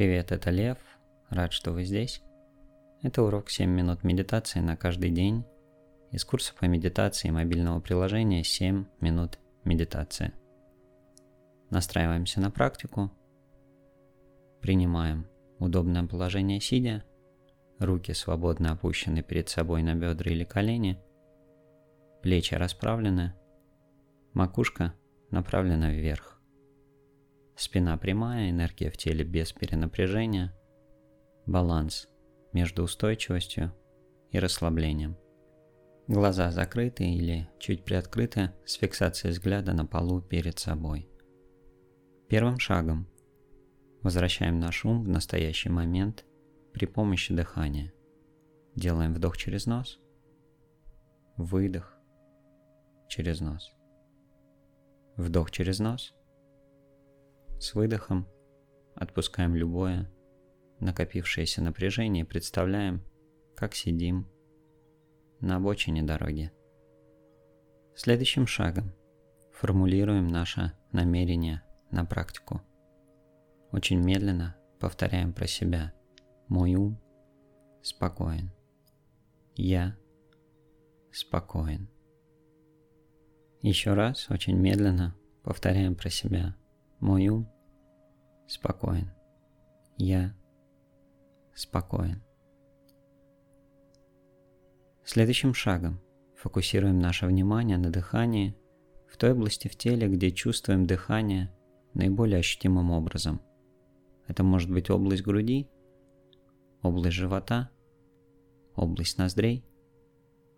Привет, это Лев. Рад, что вы здесь. Это урок 7 минут медитации на каждый день из курса по медитации мобильного приложения 7 минут медитации. Настраиваемся на практику. Принимаем удобное положение сидя. Руки свободно опущены перед собой на бедра или колени. Плечи расправлены. Макушка направлена вверх. Спина прямая, энергия в теле без перенапряжения. Баланс между устойчивостью и расслаблением. Глаза закрыты или чуть приоткрыты с фиксацией взгляда на полу перед собой. Первым шагом возвращаем наш ум в настоящий момент при помощи дыхания. Делаем вдох через нос, выдох через нос, вдох через нос – с выдохом отпускаем любое накопившееся напряжение и представляем, как сидим на обочине дороги. Следующим шагом формулируем наше намерение на практику. Очень медленно повторяем про себя. Мой ум спокоен. Я спокоен. Еще раз очень медленно повторяем про себя. Мой ум спокоен. Я спокоен. Следующим шагом фокусируем наше внимание на дыхании в той области в теле, где чувствуем дыхание наиболее ощутимым образом. Это может быть область груди, область живота, область ноздрей.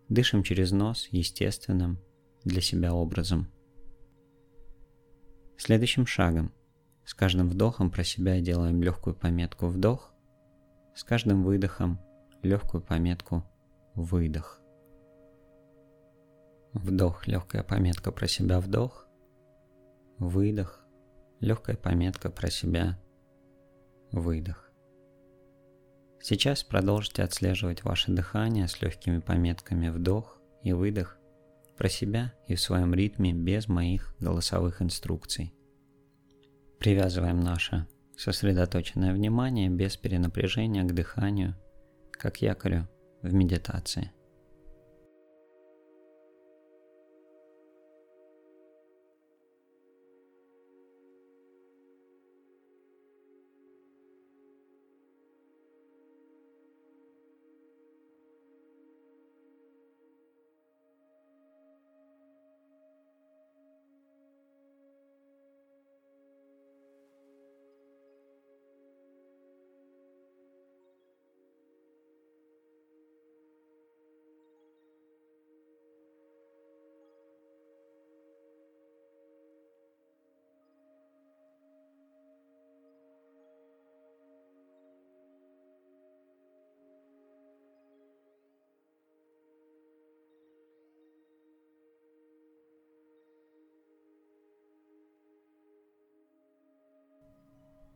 Дышим через нос естественным для себя образом – Следующим шагом. С каждым вдохом про себя делаем легкую пометку «вдох», с каждым выдохом легкую пометку «выдох». Вдох, легкая пометка про себя «вдох», выдох, легкая пометка про себя «выдох». Сейчас продолжите отслеживать ваше дыхание с легкими пометками «вдох» и «выдох», про себя и в своем ритме без моих голосовых инструкций. Привязываем наше сосредоточенное внимание без перенапряжения к дыханию, как якорю в медитации.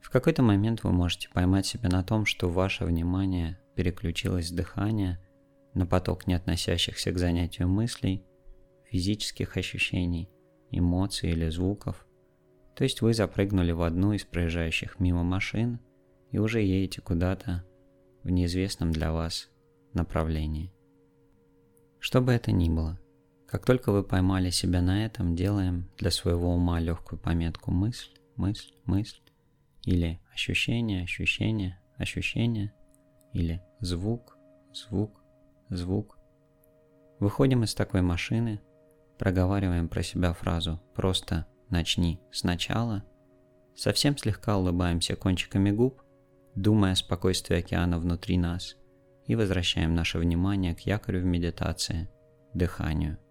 В какой-то момент вы можете поймать себя на том, что ваше внимание переключилось с дыхания на поток не относящихся к занятию мыслей, физических ощущений, эмоций или звуков. То есть вы запрыгнули в одну из проезжающих мимо машин и уже едете куда-то в неизвестном для вас направлении. Что бы это ни было, как только вы поймали себя на этом, делаем для своего ума легкую пометку мысль, мысль, мысль, или ощущение, ощущение, ощущение, или звук, звук, звук. Выходим из такой машины, проговариваем про себя фразу «просто начни сначала», совсем слегка улыбаемся кончиками губ, думая о спокойствии океана внутри нас, и возвращаем наше внимание к якорю в медитации, дыханию –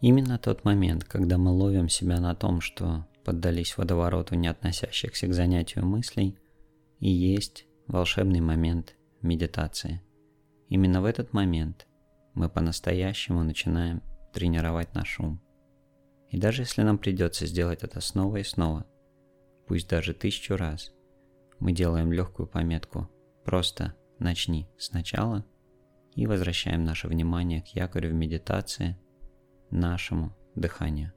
Именно тот момент, когда мы ловим себя на том, что поддались водовороту не относящихся к занятию мыслей, и есть волшебный момент медитации. Именно в этот момент мы по-настоящему начинаем тренировать наш ум. И даже если нам придется сделать это снова и снова, пусть даже тысячу раз, мы делаем легкую пометку «просто начни сначала» и возвращаем наше внимание к якорю в медитации, нашему дыханию.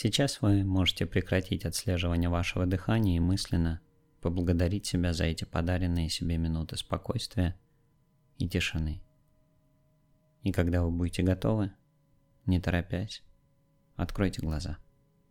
Сейчас вы можете прекратить отслеживание вашего дыхания и мысленно поблагодарить себя за эти подаренные себе минуты спокойствия и тишины. И когда вы будете готовы, не торопясь, откройте глаза.